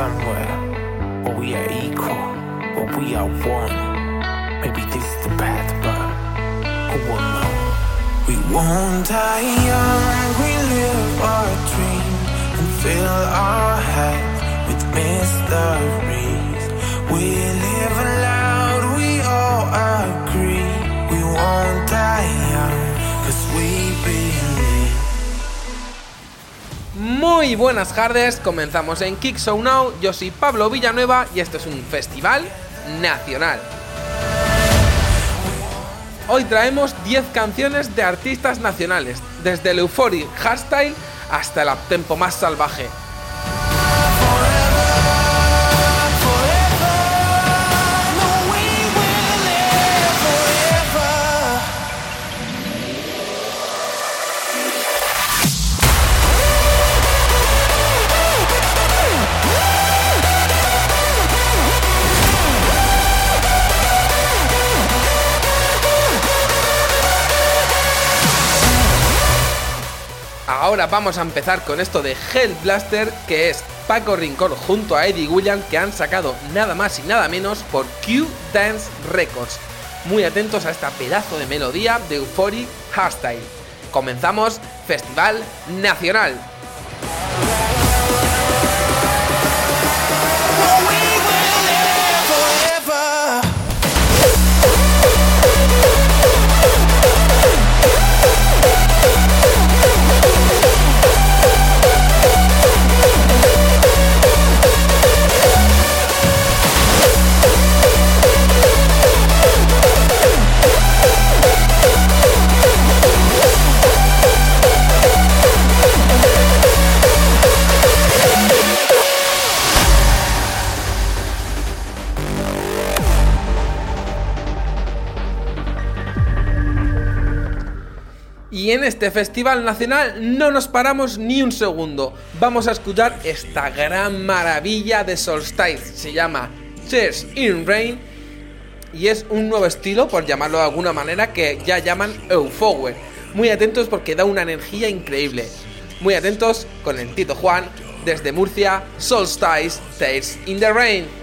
somewhere, where we are equal, where we are one. Maybe this is the path, but who will know? We won't die young, we live our dream and fill our heads with mysteries. We live Muy buenas tardes, comenzamos en Kick Show Now, yo soy Pablo Villanueva y esto es un festival nacional. Hoy traemos 10 canciones de artistas nacionales, desde el euphoric hardstyle hasta el uptempo más salvaje. Ahora vamos a empezar con esto de Hell Blaster, que es Paco Rincón junto a Eddie Williams, que han sacado nada más y nada menos por Q Dance Records. Muy atentos a esta pedazo de melodía de Euphoric Hardstyle. Comenzamos Festival Nacional. Este festival nacional no nos paramos ni un segundo. Vamos a escuchar esta gran maravilla de Solstice. Se llama Cheers in Rain y es un nuevo estilo, por llamarlo de alguna manera, que ya llaman Eufower. Muy atentos porque da una energía increíble. Muy atentos con el Tito Juan desde Murcia, Solstice Tears in the Rain.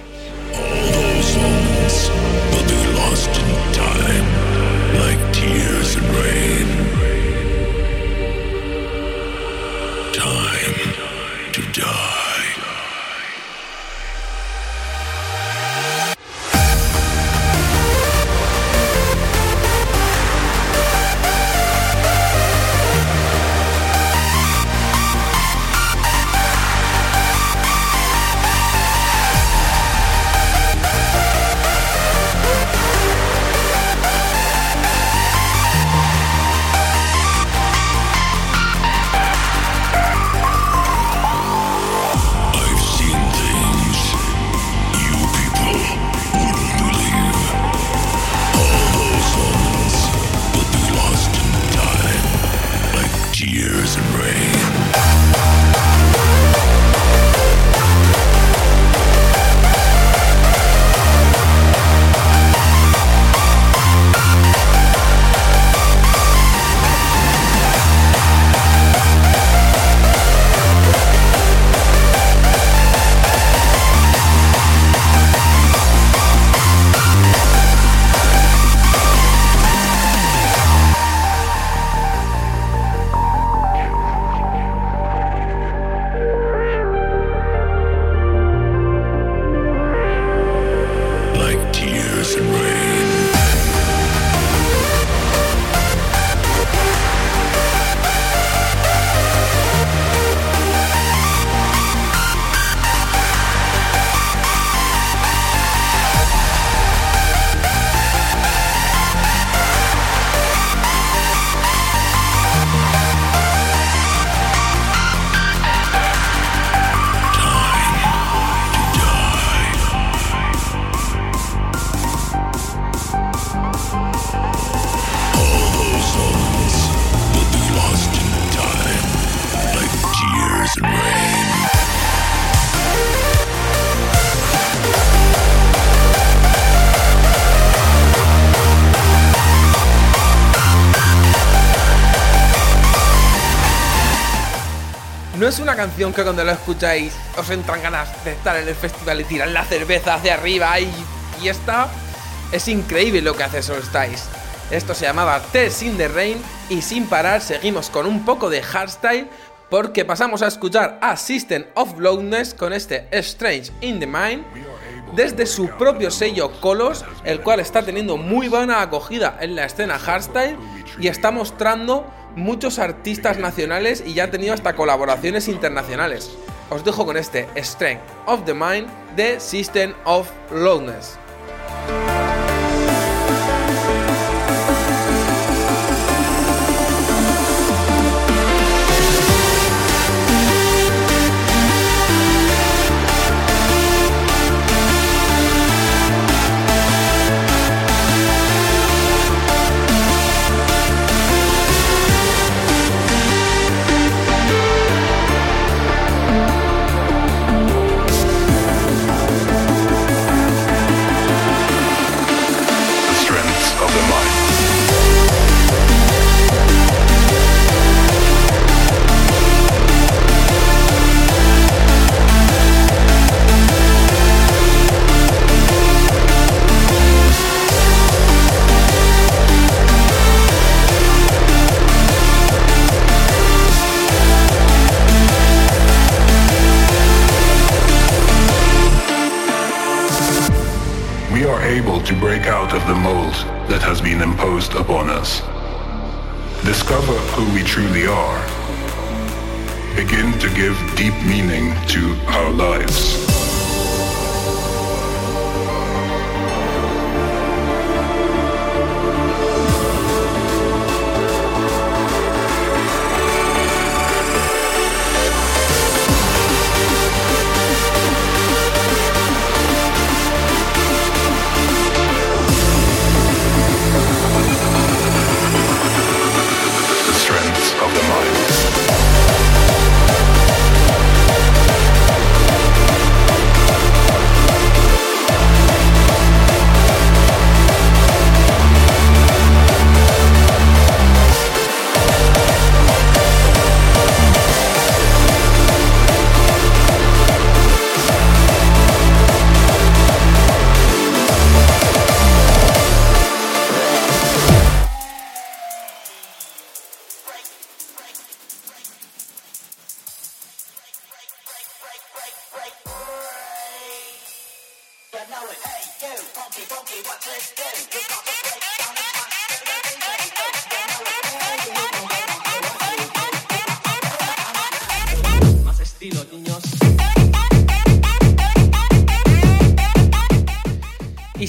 No es una canción que cuando la escucháis os entran ganas de estar en el festival y tirar la cerveza hacia arriba y fiesta. Es increíble lo que hace Solstice. Esto se llamaba Test in the Rain y sin parar seguimos con un poco de hardstyle porque pasamos a escuchar a System of Loudness con este Strange in the Mind desde su propio sello Colos, el cual está teniendo muy buena acogida en la escena hardstyle y está mostrando muchos artistas nacionales y ya ha tenido hasta colaboraciones internacionales. Os dejo con este Strength of the Mind de System of Loudness. To break out of the mold that has been imposed upon us. Discover who we truly are. Begin to give deep meaning to our lives.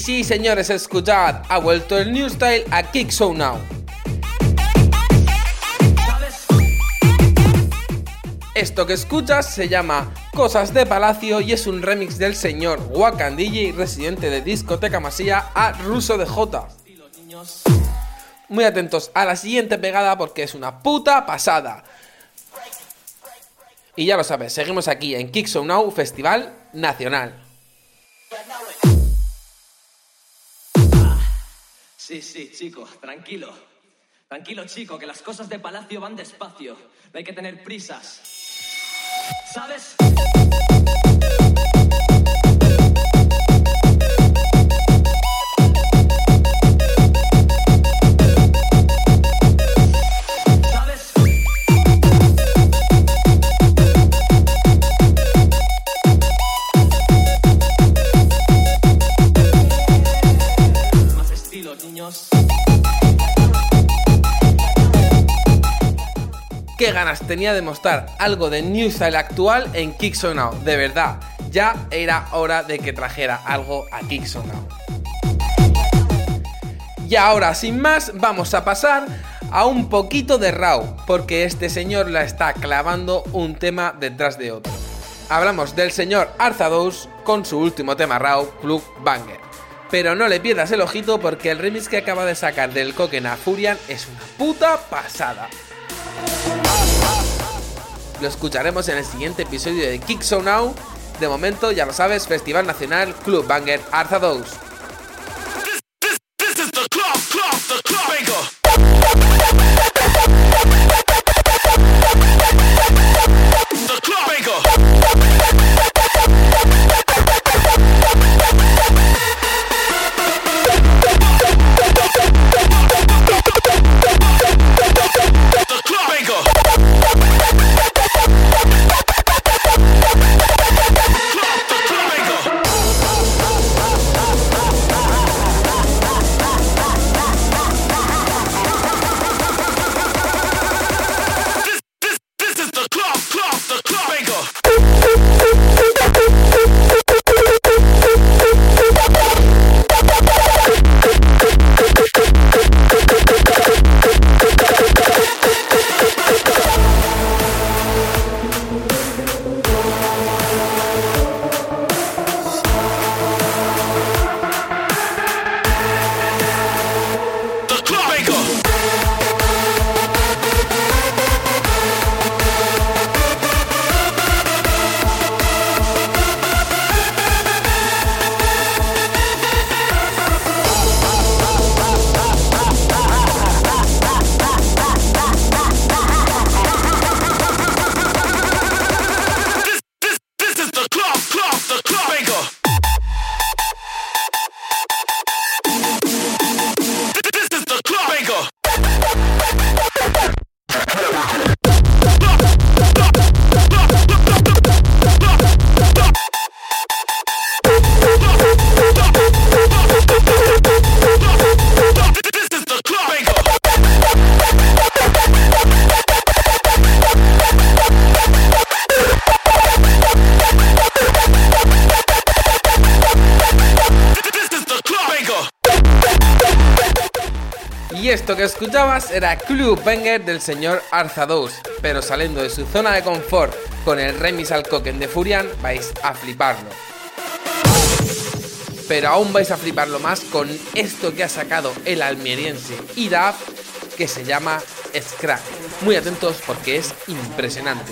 Sí, señores, escuchad, ha vuelto el New Style a Kick So Now. Esto que escuchas se llama Cosas de Palacio y es un remix del señor Wakan DJ, residente de Discoteca Masía, a Ruso de J. Muy atentos a la siguiente pegada porque es una puta pasada. Y ya lo sabes, seguimos aquí en Kick So Now Festival Nacional. Sí, sí, chico, tranquilo. Tranquilo, chico, que las cosas de palacio van despacio. No hay que tener prisas. ¿Sabes? Tenía de mostrar algo de New Style actual en Kick So Now, de verdad. Ya era hora de que trajera algo a Kick So Now. Y ahora, sin más, vamos a pasar a un poquito de Raw, porque este señor la está clavando un tema detrás de otro. Hablamos del señor Arzadous con su último tema Raw, Plug Banger. Pero no le pierdas el ojito porque el remix que acaba de sacar del Koken a Furian es una puta pasada. Lo escucharemos en el siguiente episodio de Kick So Now. De momento, ya lo sabes, Festival Nacional Club Banger Arza 2. Y esto que escuchabas era Club Banger del señor Arzadous. Pero saliendo de su zona de confort con el remix al Coquen de Furian, vais a fliparlo. Pero aún vais a fliparlo más con esto que ha sacado el almeriense IDAF que se llama Scrap. Muy atentos porque es impresionante.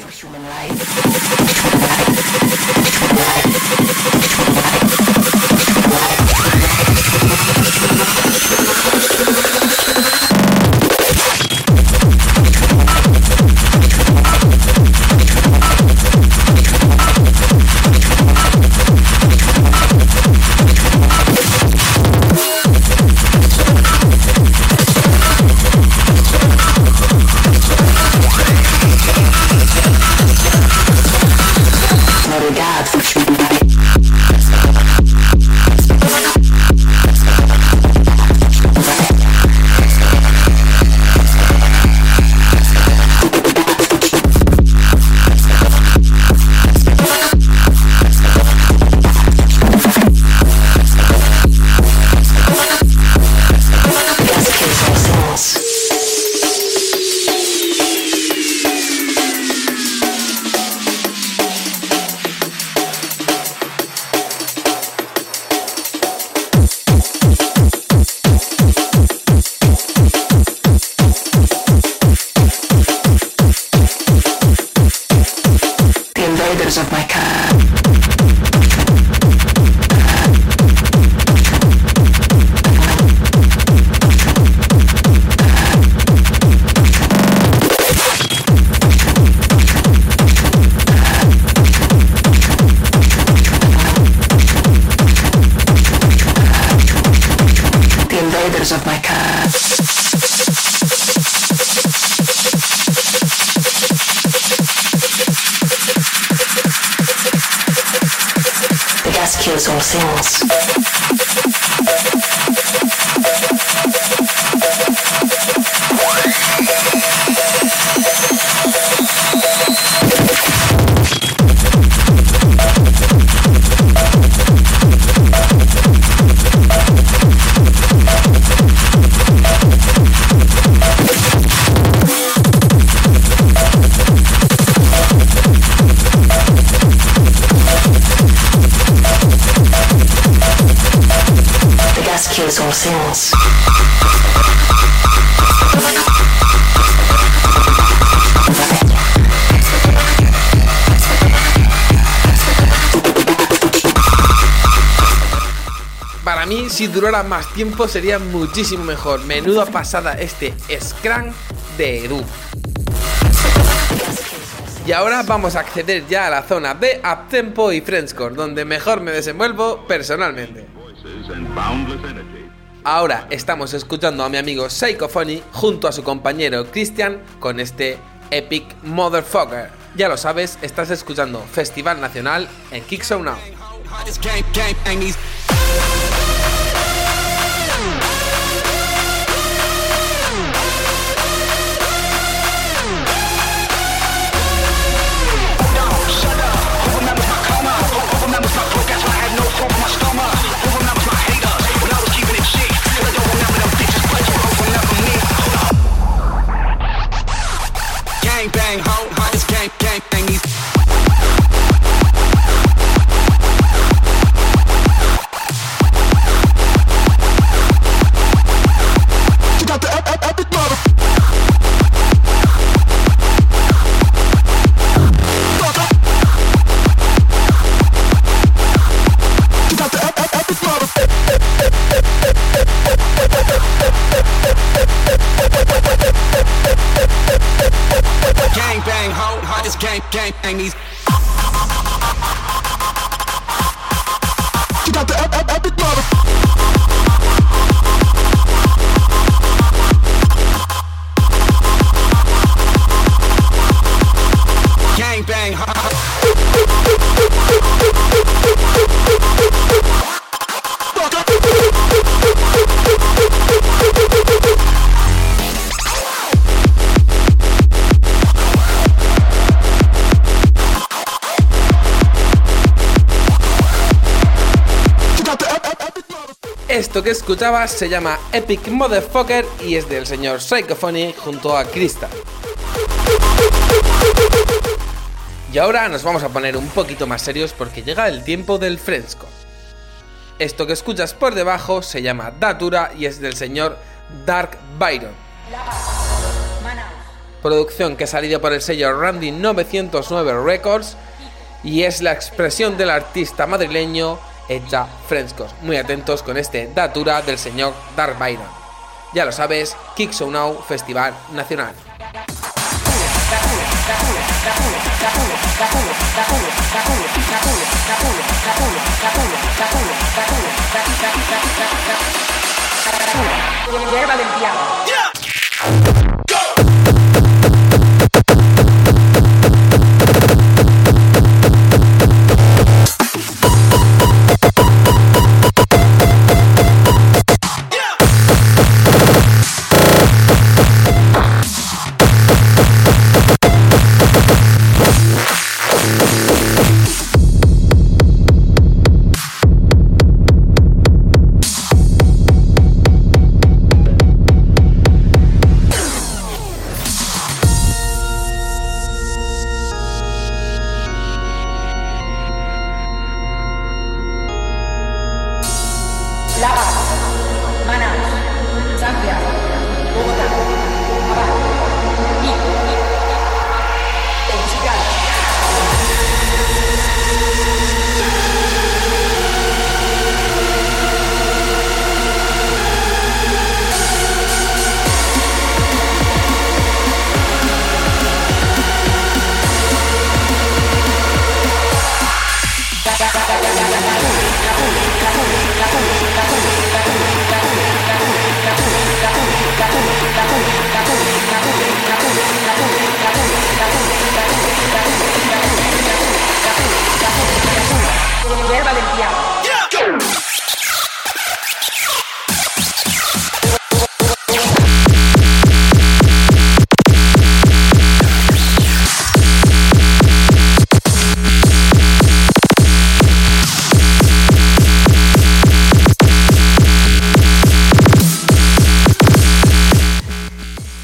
Durara más tiempo, sería muchísimo mejor. Menuda pasada este Scrum de Edu. Y ahora vamos a acceder ya a la zona de Uptempo y Frenchcore, donde mejor me desenvuelvo personalmente. Ahora estamos escuchando a mi amigo Psychophony junto a su compañero Christian con este Epic Motherfucker. Ya lo sabes, estás escuchando Festival Nacional en Kickzone Now. Esto que escuchabas se llama Epic Motherfucker y es del señor Psychophony junto a Crystal. Y ahora nos vamos a poner un poquito más serios porque llega el tiempo del fresco. Esto que escuchas por debajo se llama Datura y es del señor Dark Byron. Producción que ha salido por el sello Randy 909 Records y es la expresión del artista madrileño hecha frescos. Muy atentos con este Datura del señor Dark. Ya lo sabes, Kick So Now Festival Nacional.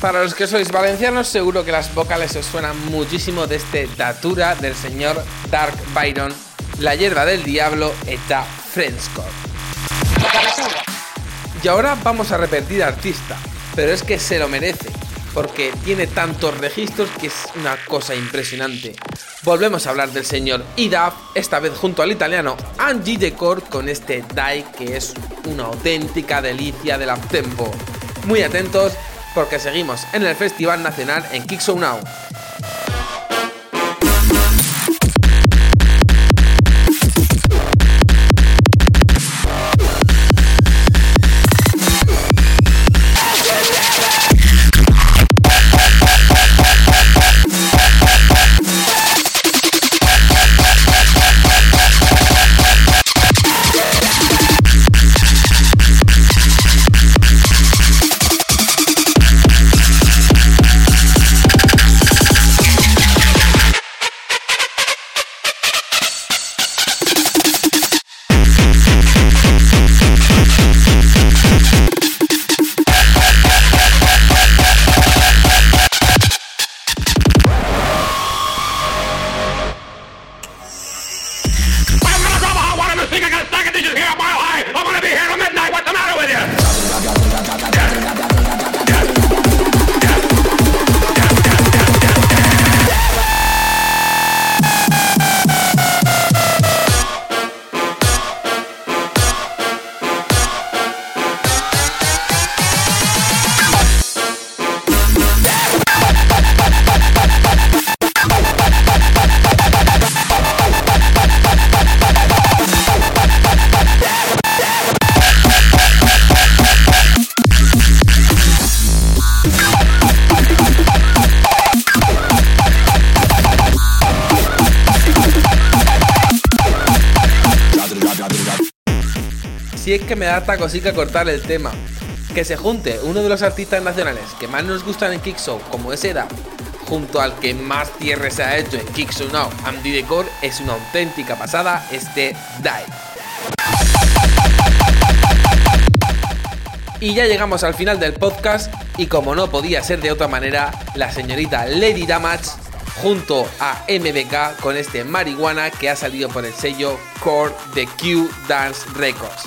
Para los que sois valencianos, seguro que las vocales os suenan muchísimo de este Datura del señor Dark Byron, la hierba del diablo hecha Friendscore. Y ahora vamos a repetir artista, pero es que se lo merece, porque tiene tantos registros que es una cosa impresionante. Volvemos a hablar del señor Idaf, esta vez junto al italiano Angie Decor con este Die que es una auténtica delicia del uptempo. Muy atentos porque seguimos en el Festival Nacional en Kick Now. Es que me da esta cosica cortar el tema. Que se junte uno de los artistas nacionales que más nos gustan en Kick Show, como es Eda, junto al que más cierre se ha hecho en Kick Show Now, Andy Decor, es una auténtica pasada este Die. Y ya llegamos al final del podcast y como no podía ser de otra manera, la señorita Lady Damage junto a MBK con este marihuana que ha salido por el sello Core de Q Dance Records.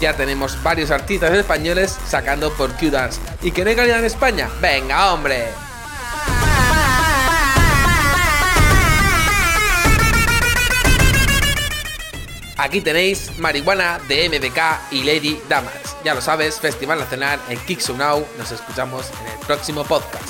Ya tenemos varios artistas españoles sacando por Q-Dance. ¿Y hay calidad en España? ¡Venga, hombre! Aquí tenéis Marihuana de MDK y Lady Damas. Ya lo sabes, Festival Nacional en Kixunau. Nos escuchamos en el próximo podcast.